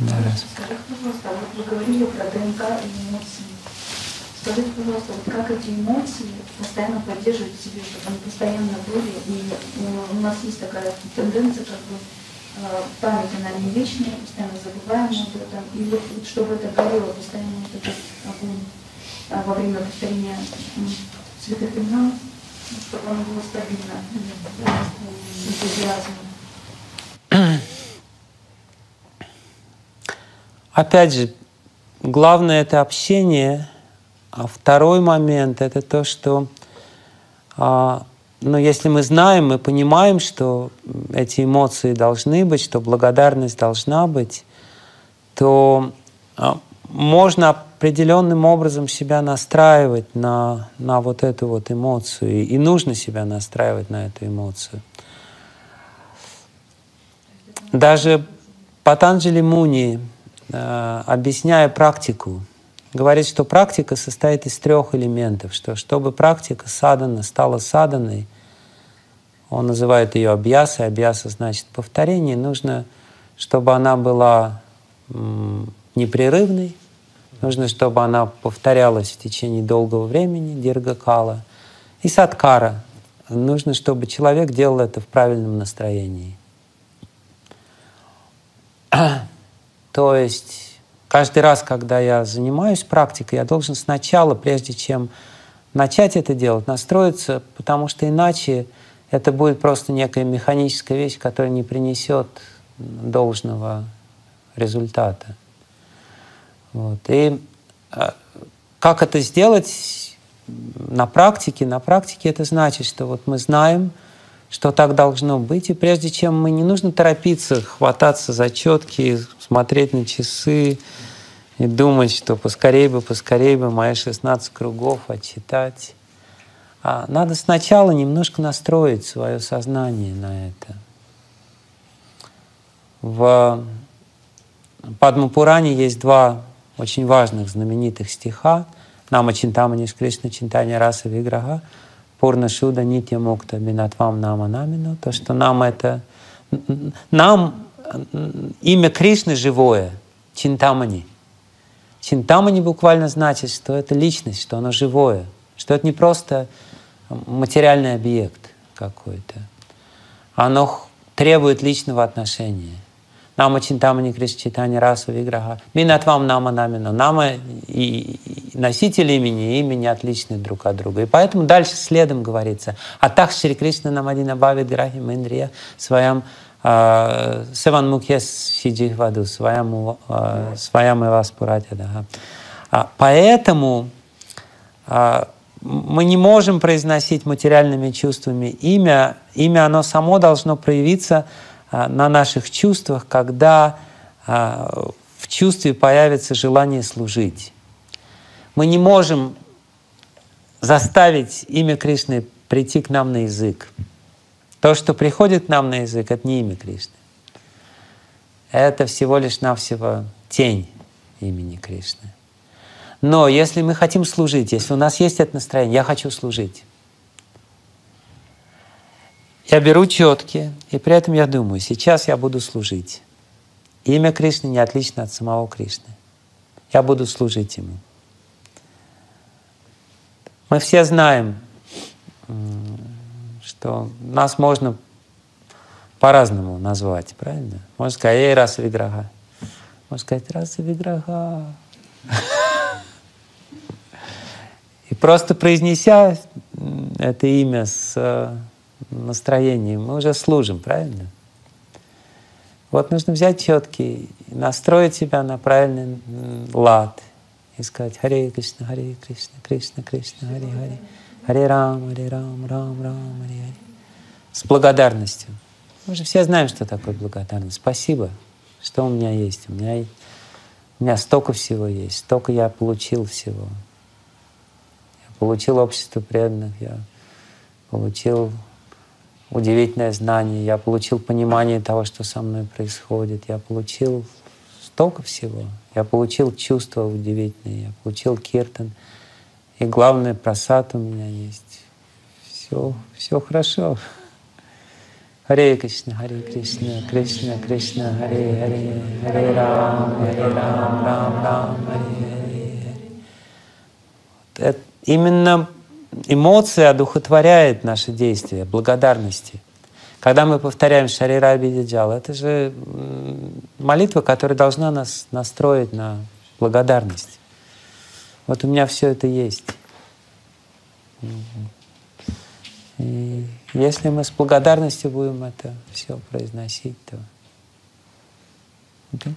Да. Скажите, пожалуйста, вот вы говорили про ДНК и эмоции. Скажите, пожалуйста, вот как эти эмоции постоянно поддерживать в себе, чтобы они постоянно были, и э, у нас есть такая тенденция, как бы э, память, она не вечная, постоянно забываем об этом, и вот, чтобы это горело постоянно вот этот огонь а, во время повторения святых имен, чтобы оно было стабильно, с Опять же, главное это общение, а второй момент это то, что а, ну, если мы знаем, мы понимаем, что эти эмоции должны быть, что благодарность должна быть, то а, можно определенным образом себя настраивать на, на вот эту вот эмоцию, и нужно себя настраивать на эту эмоцию. Даже Патанджали Муни, объясняя практику, говорит, что практика состоит из трех элементов, что чтобы практика садана стала саданой, он называет ее абьясой, абьяса значит повторение, нужно, чтобы она была непрерывной, нужно, чтобы она повторялась в течение долгого времени, диргакала, и садкара, нужно, чтобы человек делал это в правильном настроении. То есть каждый раз, когда я занимаюсь практикой, я должен сначала, прежде чем начать это делать, настроиться, потому что иначе это будет просто некая механическая вещь, которая не принесет должного результата. Вот. И а, как это сделать на практике? На практике это значит, что вот мы знаем, что так должно быть. И прежде чем мы не нужно торопиться, хвататься за четки, смотреть на часы и думать, что поскорее бы, поскорее бы мои 16 кругов отчитать. А надо сначала немножко настроить свое сознание на это. В Падмапуране есть два очень важных, знаменитых стиха. Нама Чинтамани Кришна Чинтани Раса Виграха — Пурна Шуда Нитья Мукта Бинатвам Нама Намину, то, что нам это... Нам имя Кришны живое, Чинтамани. Чинтамани буквально значит, что это личность, что оно живое, что это не просто материальный объект какой-то. Оно требует личного отношения. Нама Чинтамани Кришна Читани Раса Виграха. Минатвам Нама Намину. Нама и, носитель имени и имя отличны друг от друга. И поэтому дальше следом говорится. Атах Шри Кришна Намадина Бавид Грахи Индрия своям а, Севан Мукес Сиджих Ваду, своям своям и вас Поэтому а, мы не можем произносить материальными чувствами имя. Имя, оно само должно проявиться а, на наших чувствах, когда в чувстве появится желание служить. Мы не можем заставить имя Кришны прийти к нам на язык. То, что приходит нам на язык, это не имя Кришны. Это всего лишь навсего тень имени Кришны. Но если мы хотим служить, если у нас есть это настроение, я хочу служить, я беру четки, и при этом я думаю, сейчас я буду служить. Имя Кришны не отлично от самого Кришны. Я буду служить Ему. Мы все знаем, что нас можно по-разному назвать, правильно? Можно сказать, эй, раса виграха. Можно сказать, раса виграха. И просто произнеся это имя с настроением, мы уже служим, правильно? Вот нужно взять четкий, настроить себя на правильный лад и сказать Харе Кришна, Харе Кришна, Кришна, Кришна, Харе Харе, Харе Рам, Харе Рам, Рам, Рам, Харе Харе. С благодарностью. Мы же все знаем, что такое благодарность. Спасибо, что у меня есть. У меня, у меня столько всего есть, столько я получил всего. Я получил общество преданных, я получил удивительное знание, я получил понимание того, что со мной происходит, я получил столько всего. Я получил чувства удивительные, я получил киртан. И главное, просад у меня есть. Все, все хорошо. Харе Кришна, Харе Кришна, Кришна, Кришна, Харе Харе, Харе Рам, Харе Рам, Рам, Рам, Харе Харе. Именно эмоция одухотворяет наши действия, благодарности. Когда мы повторяем Шарира Абидиджал, это же молитва, которая должна нас настроить на благодарность. Вот у меня все это есть. И если мы с благодарностью будем это все произносить, то... Okay.